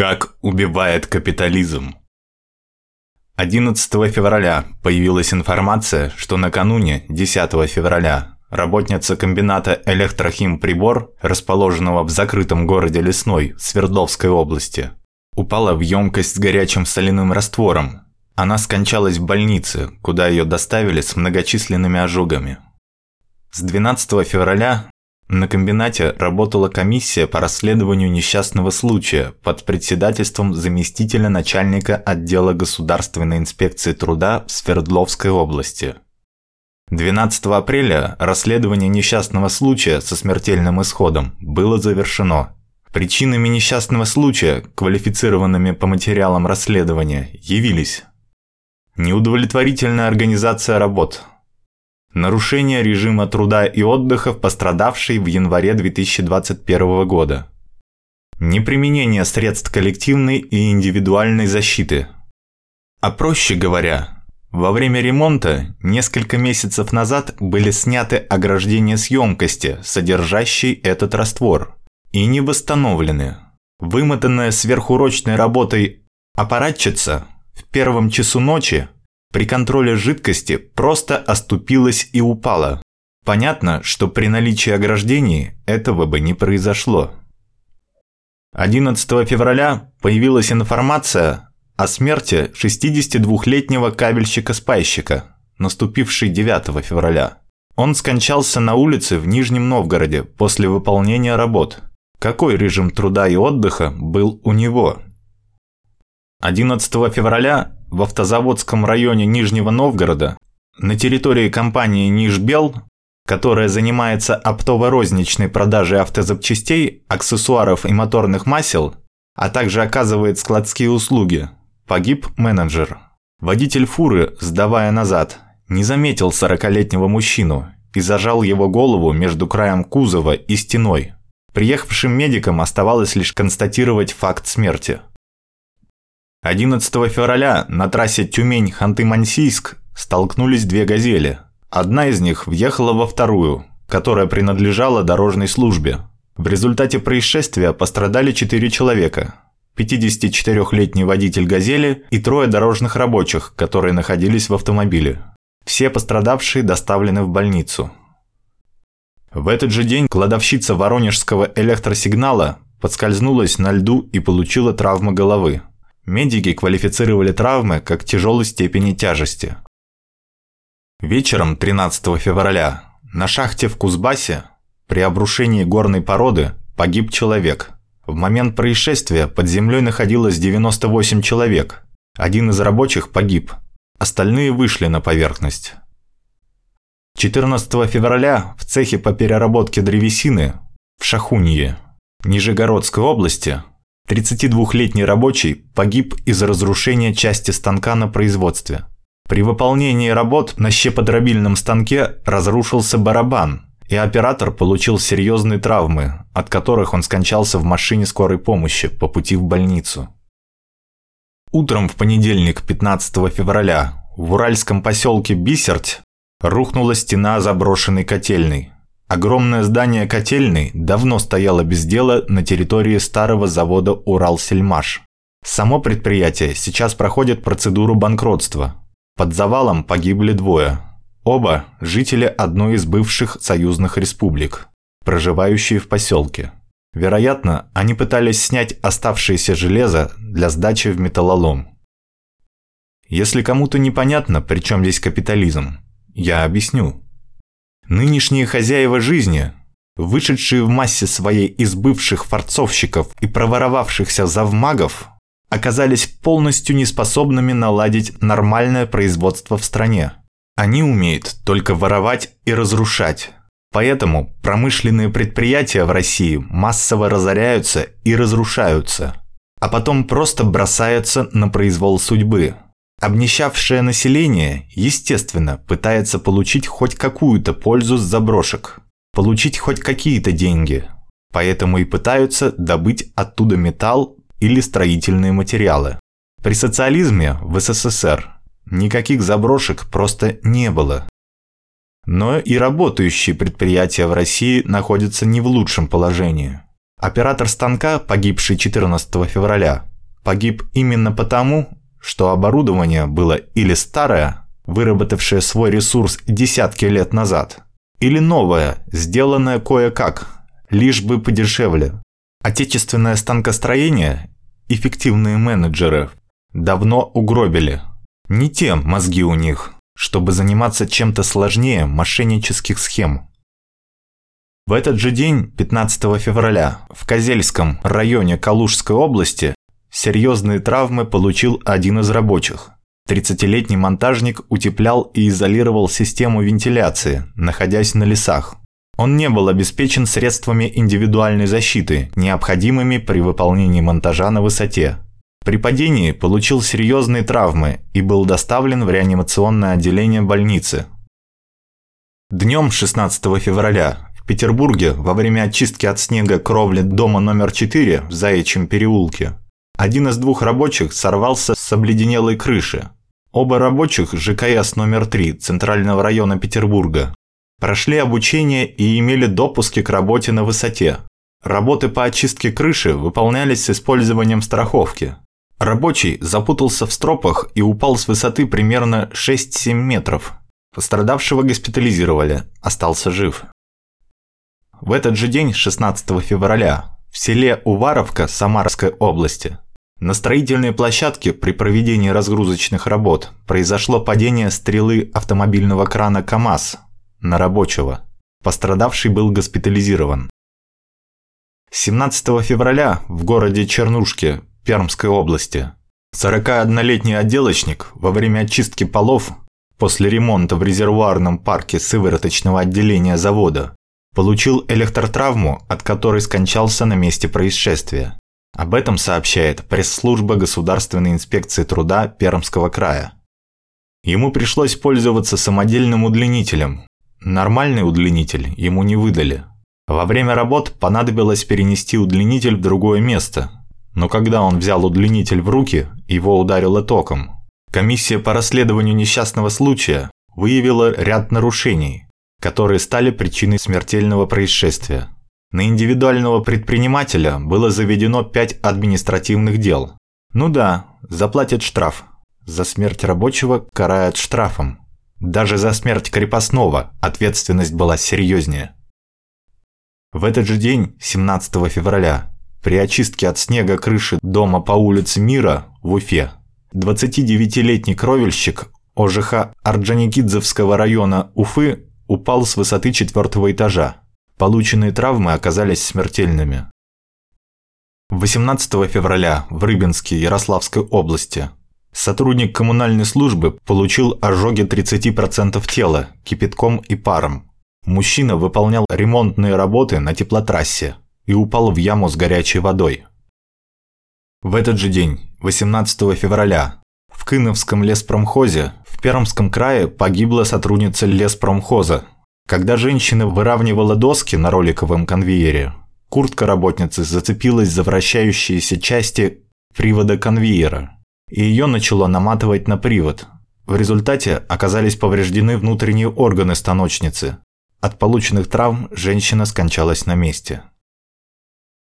Как убивает капитализм. 11 февраля появилась информация, что накануне, 10 февраля, работница комбината «Электрохим-прибор», расположенного в закрытом городе Лесной, Свердловской области, упала в емкость с горячим соляным раствором. Она скончалась в больнице, куда ее доставили с многочисленными ожогами. С 12 февраля на комбинате работала комиссия по расследованию несчастного случая под председательством заместителя начальника отдела Государственной инспекции труда в Свердловской области. 12 апреля расследование несчастного случая со смертельным исходом было завершено. Причинами несчастного случая, квалифицированными по материалам расследования, явились неудовлетворительная организация работ, Нарушение режима труда и отдыха в пострадавшей в январе 2021 года. Неприменение средств коллективной и индивидуальной защиты. А проще говоря, во время ремонта несколько месяцев назад были сняты ограждения с емкости, содержащей этот раствор, и не восстановлены. Вымотанная сверхурочной работой аппаратчица в первом часу ночи при контроле жидкости просто оступилась и упала. Понятно, что при наличии ограждений этого бы не произошло. 11 февраля появилась информация о смерти 62-летнего кабельщика-спайщика, наступившей 9 февраля. Он скончался на улице в Нижнем Новгороде после выполнения работ. Какой режим труда и отдыха был у него? 11 февраля в автозаводском районе Нижнего Новгорода на территории компании «Нижбел», которая занимается оптово-розничной продажей автозапчастей, аксессуаров и моторных масел, а также оказывает складские услуги, погиб менеджер. Водитель фуры, сдавая назад, не заметил 40-летнего мужчину и зажал его голову между краем кузова и стеной. Приехавшим медикам оставалось лишь констатировать факт смерти. 11 февраля на трассе Тюмень-Ханты-Мансийск столкнулись две «Газели». Одна из них въехала во вторую, которая принадлежала дорожной службе. В результате происшествия пострадали четыре человека. 54-летний водитель «Газели» и трое дорожных рабочих, которые находились в автомобиле. Все пострадавшие доставлены в больницу. В этот же день кладовщица воронежского электросигнала подскользнулась на льду и получила травмы головы. Медики квалифицировали травмы как тяжелой степени тяжести. Вечером 13 февраля на шахте в Кузбассе при обрушении горной породы погиб человек. В момент происшествия под землей находилось 98 человек. Один из рабочих погиб, остальные вышли на поверхность. 14 февраля в цехе по переработке древесины в Шахунье, Нижегородской области, 32-летний рабочий погиб из-за разрушения части станка на производстве. При выполнении работ на щеподробильном станке разрушился барабан, и оператор получил серьезные травмы, от которых он скончался в машине скорой помощи по пути в больницу. Утром в понедельник, 15 февраля, в уральском поселке Бисерть рухнула стена заброшенной котельной. Огромное здание котельной давно стояло без дела на территории старого завода «Уралсельмаш». Само предприятие сейчас проходит процедуру банкротства. Под завалом погибли двое. Оба – жители одной из бывших союзных республик, проживающие в поселке. Вероятно, они пытались снять оставшееся железо для сдачи в металлолом. Если кому-то непонятно, при чем здесь капитализм, я объясню. Нынешние хозяева жизни, вышедшие в массе своей из бывших форцовщиков и проворовавшихся завмагов, оказались полностью неспособными наладить нормальное производство в стране. Они умеют только воровать и разрушать. Поэтому промышленные предприятия в России массово разоряются и разрушаются, а потом просто бросаются на произвол судьбы – Обнищавшее население, естественно, пытается получить хоть какую-то пользу с заброшек, получить хоть какие-то деньги, поэтому и пытаются добыть оттуда металл или строительные материалы. При социализме в СССР никаких заброшек просто не было. Но и работающие предприятия в России находятся не в лучшем положении. Оператор станка, погибший 14 февраля, погиб именно потому, что оборудование было или старое, выработавшее свой ресурс десятки лет назад, или новое, сделанное кое-как, лишь бы подешевле. Отечественное станкостроение, эффективные менеджеры, давно угробили. Не те мозги у них, чтобы заниматься чем-то сложнее мошеннических схем. В этот же день, 15 февраля, в Козельском районе Калужской области серьезные травмы получил один из рабочих. 30-летний монтажник утеплял и изолировал систему вентиляции, находясь на лесах. Он не был обеспечен средствами индивидуальной защиты, необходимыми при выполнении монтажа на высоте. При падении получил серьезные травмы и был доставлен в реанимационное отделение больницы. Днем 16 февраля в Петербурге во время очистки от снега кровли дома номер 4 в Заячьем переулке один из двух рабочих сорвался с обледенелой крыши. Оба рабочих ЖКС номер 3 Центрального района Петербурга прошли обучение и имели допуски к работе на высоте. Работы по очистке крыши выполнялись с использованием страховки. Рабочий запутался в стропах и упал с высоты примерно 6-7 метров. Пострадавшего госпитализировали, остался жив. В этот же день, 16 февраля, в селе Уваровка Самарской области, на строительной площадке при проведении разгрузочных работ произошло падение стрелы автомобильного крана КАМАЗ на рабочего. Пострадавший был госпитализирован. 17 февраля в городе Чернушке Пермской области. 41-летний отделочник во время очистки полов после ремонта в резервуарном парке сывороточного отделения завода получил электротравму, от которой скончался на месте происшествия. Об этом сообщает пресс-служба Государственной инспекции труда Пермского края. Ему пришлось пользоваться самодельным удлинителем. Нормальный удлинитель ему не выдали. Во время работ понадобилось перенести удлинитель в другое место, но когда он взял удлинитель в руки, его ударило током. Комиссия по расследованию несчастного случая выявила ряд нарушений, которые стали причиной смертельного происшествия. На индивидуального предпринимателя было заведено 5 административных дел. Ну да, заплатят штраф. За смерть рабочего карают штрафом. Даже за смерть крепостного ответственность была серьезнее. В этот же день, 17 февраля, при очистке от снега крыши дома по улице Мира в Уфе 29-летний кровельщик ОЖХ Орджоникидзевского района Уфы упал с высоты четвертого этажа. Полученные травмы оказались смертельными. 18 февраля в Рыбинске Ярославской области сотрудник коммунальной службы получил ожоги 30% тела кипятком и паром. Мужчина выполнял ремонтные работы на теплотрассе и упал в яму с горячей водой. В этот же день, 18 февраля, в Кыновском леспромхозе в Пермском крае погибла сотрудница леспромхоза. Когда женщина выравнивала доски на роликовом конвейере, куртка работницы зацепилась за вращающиеся части привода конвейера, и ее начало наматывать на привод. В результате оказались повреждены внутренние органы станочницы. От полученных травм женщина скончалась на месте.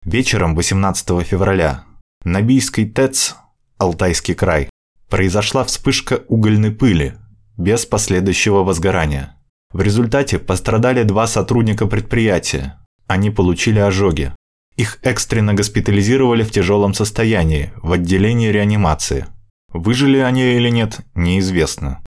Вечером 18 февраля на Бийской ТЭЦ, Алтайский край, произошла вспышка угольной пыли, без последующего возгорания. В результате пострадали два сотрудника предприятия. Они получили ожоги. Их экстренно госпитализировали в тяжелом состоянии, в отделении реанимации. Выжили они или нет, неизвестно.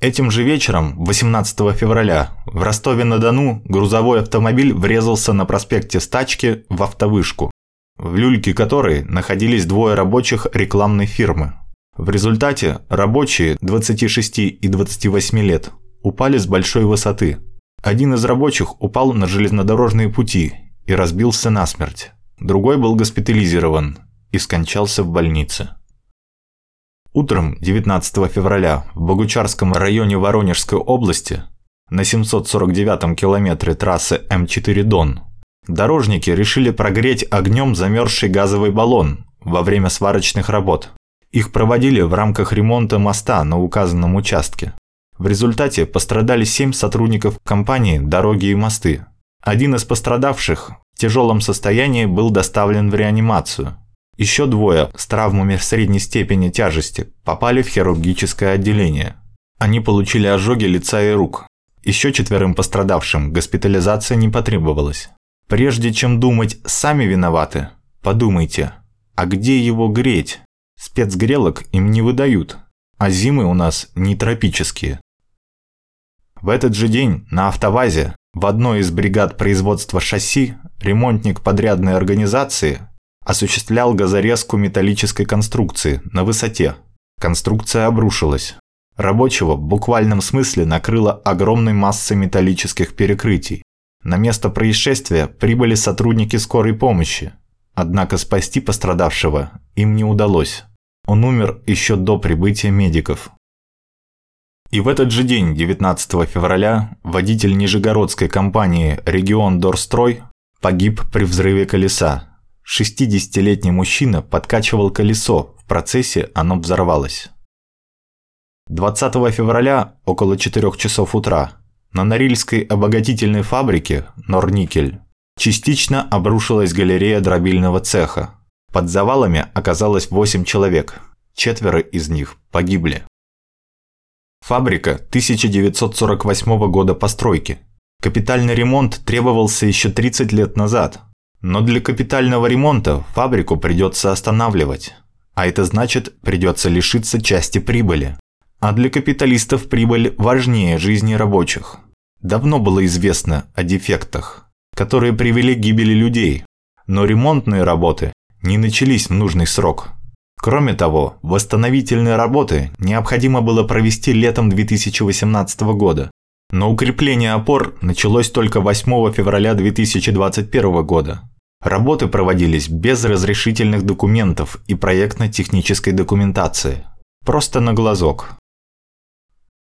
Этим же вечером, 18 февраля, в Ростове-на-Дону грузовой автомобиль врезался на проспекте Стачки в автовышку, в люльке которой находились двое рабочих рекламной фирмы. В результате рабочие 26 и 28 лет упали с большой высоты. Один из рабочих упал на железнодорожные пути и разбился насмерть. Другой был госпитализирован и скончался в больнице. Утром 19 февраля в Богучарском районе Воронежской области на 749-м километре трассы М4 Дон дорожники решили прогреть огнем замерзший газовый баллон во время сварочных работ. Их проводили в рамках ремонта моста на указанном участке. В результате пострадали семь сотрудников компании «Дороги и мосты». Один из пострадавших в тяжелом состоянии был доставлен в реанимацию. Еще двое с травмами средней степени тяжести попали в хирургическое отделение. Они получили ожоги лица и рук. Еще четверым пострадавшим госпитализация не потребовалась. Прежде чем думать «сами виноваты», подумайте, а где его греть? Спецгрелок им не выдают, а зимы у нас не тропические. В этот же день на автовазе в одной из бригад производства шасси ремонтник подрядной организации осуществлял газорезку металлической конструкции на высоте. Конструкция обрушилась. Рабочего в буквальном смысле накрыло огромной массой металлических перекрытий. На место происшествия прибыли сотрудники скорой помощи. Однако спасти пострадавшего им не удалось. Он умер еще до прибытия медиков. И в этот же день, 19 февраля, водитель нижегородской компании «Регион Дорстрой» погиб при взрыве колеса. 60-летний мужчина подкачивал колесо, в процессе оно взорвалось. 20 февраля около 4 часов утра на Норильской обогатительной фабрике «Норникель» частично обрушилась галерея дробильного цеха. Под завалами оказалось 8 человек, четверо из них погибли. Фабрика 1948 года постройки. Капитальный ремонт требовался еще 30 лет назад. Но для капитального ремонта фабрику придется останавливать. А это значит, придется лишиться части прибыли. А для капиталистов прибыль важнее жизни рабочих. Давно было известно о дефектах, которые привели к гибели людей. Но ремонтные работы не начались в нужный срок. Кроме того, восстановительные работы необходимо было провести летом 2018 года. Но укрепление опор началось только 8 февраля 2021 года. Работы проводились без разрешительных документов и проектно-технической документации. Просто на глазок.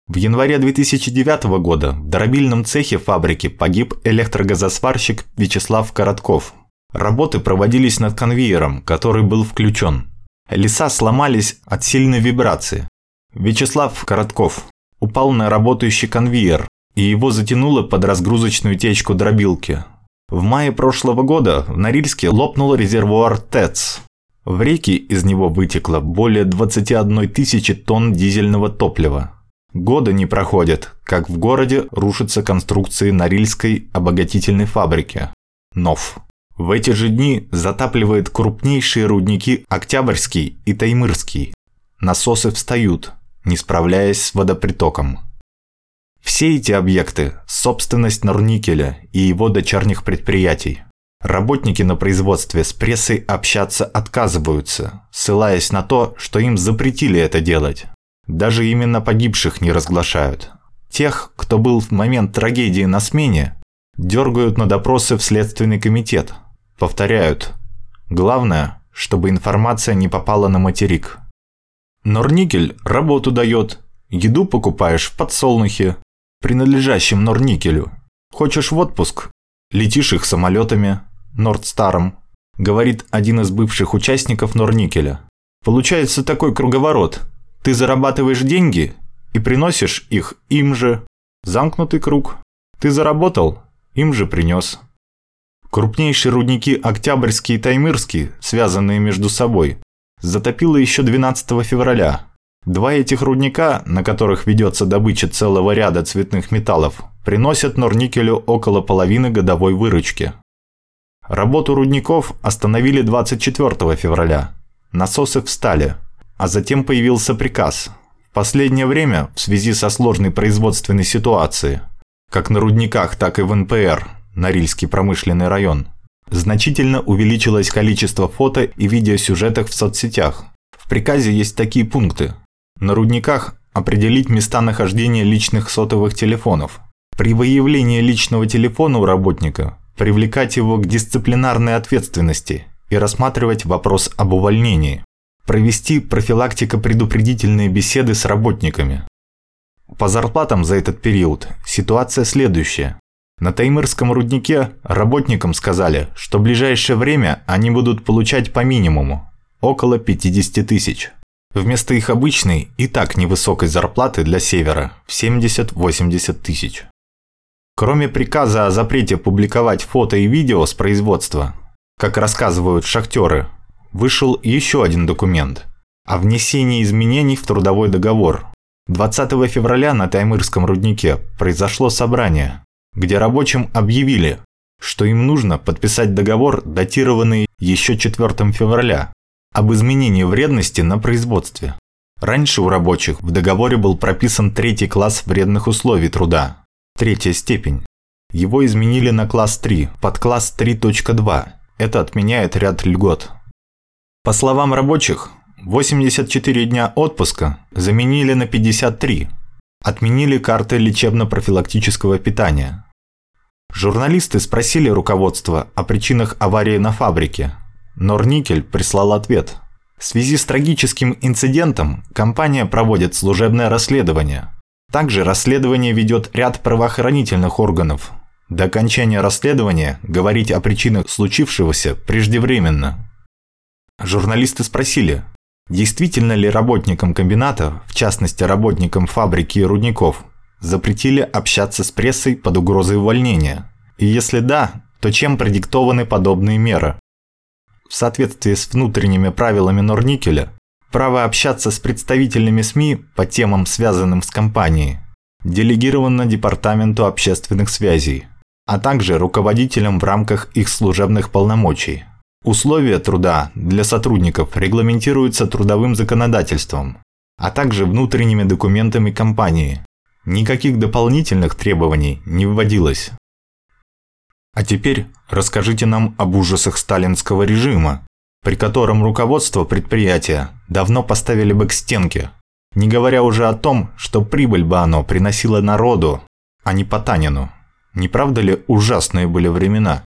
В январе 2009 года в дробильном цехе фабрики погиб электрогазосварщик Вячеслав Коротков. Работы проводились над конвейером, который был включен. Леса сломались от сильной вибрации. Вячеслав Коротков упал на работающий конвейер, и его затянуло под разгрузочную течку дробилки. В мае прошлого года в Норильске лопнул резервуар ТЭЦ. В реки из него вытекло более 21 тысячи тонн дизельного топлива. Года не проходят, как в городе рушатся конструкции Норильской обогатительной фабрики. НОВ. В эти же дни затапливает крупнейшие рудники Октябрьский и Таймырский. Насосы встают, не справляясь с водопритоком. Все эти объекты – собственность Норникеля и его дочерних предприятий. Работники на производстве с прессой общаться отказываются, ссылаясь на то, что им запретили это делать. Даже именно погибших не разглашают. Тех, кто был в момент трагедии на смене, дергают на допросы в Следственный комитет – Повторяют. Главное, чтобы информация не попала на материк. Норникель работу дает. Еду покупаешь в подсолнухе, принадлежащем Норникелю. Хочешь в отпуск? Летишь их самолетами, Нордстаром, говорит один из бывших участников Норникеля. Получается такой круговорот. Ты зарабатываешь деньги и приносишь их им же. Замкнутый круг. Ты заработал, им же принес. Крупнейшие рудники Октябрьский и Таймырский, связанные между собой, затопило еще 12 февраля. Два этих рудника, на которых ведется добыча целого ряда цветных металлов, приносят Норникелю около половины годовой выручки. Работу рудников остановили 24 февраля. Насосы встали, а затем появился приказ. В последнее время, в связи со сложной производственной ситуацией, как на рудниках, так и в НПР, Норильский промышленный район, значительно увеличилось количество фото и видеосюжетов в соцсетях. В приказе есть такие пункты. На рудниках определить места нахождения личных сотовых телефонов. При выявлении личного телефона у работника привлекать его к дисциплинарной ответственности и рассматривать вопрос об увольнении. Провести профилактико-предупредительные беседы с работниками. По зарплатам за этот период ситуация следующая. На Таймырском руднике работникам сказали, что в ближайшее время они будут получать по минимуму – около 50 тысяч. Вместо их обычной и так невысокой зарплаты для Севера в 70-80 тысяч. Кроме приказа о запрете публиковать фото и видео с производства, как рассказывают шахтеры, вышел еще один документ о внесении изменений в трудовой договор. 20 февраля на Таймырском руднике произошло собрание, где рабочим объявили, что им нужно подписать договор, датированный еще 4 февраля, об изменении вредности на производстве. Раньше у рабочих в договоре был прописан третий класс вредных условий труда, третья степень. Его изменили на класс 3, под класс 3.2. Это отменяет ряд льгот. По словам рабочих, 84 дня отпуска заменили на 53. Отменили карты лечебно-профилактического питания. Журналисты спросили руководство о причинах аварии на фабрике. Норникель прислал ответ. В связи с трагическим инцидентом компания проводит служебное расследование. Также расследование ведет ряд правоохранительных органов. До окончания расследования говорить о причинах случившегося преждевременно. Журналисты спросили, действительно ли работникам комбината, в частности работникам фабрики и рудников, запретили общаться с прессой под угрозой увольнения? И если да, то чем продиктованы подобные меры? В соответствии с внутренними правилами Норникеля, право общаться с представителями СМИ по темам, связанным с компанией, делегировано Департаменту общественных связей, а также руководителям в рамках их служебных полномочий. Условия труда для сотрудников регламентируются трудовым законодательством, а также внутренними документами компании. Никаких дополнительных требований не вводилось. А теперь расскажите нам об ужасах сталинского режима, при котором руководство предприятия давно поставили бы к стенке, не говоря уже о том, что прибыль бы оно приносило народу, а не Потанину. Не правда ли ужасные были времена?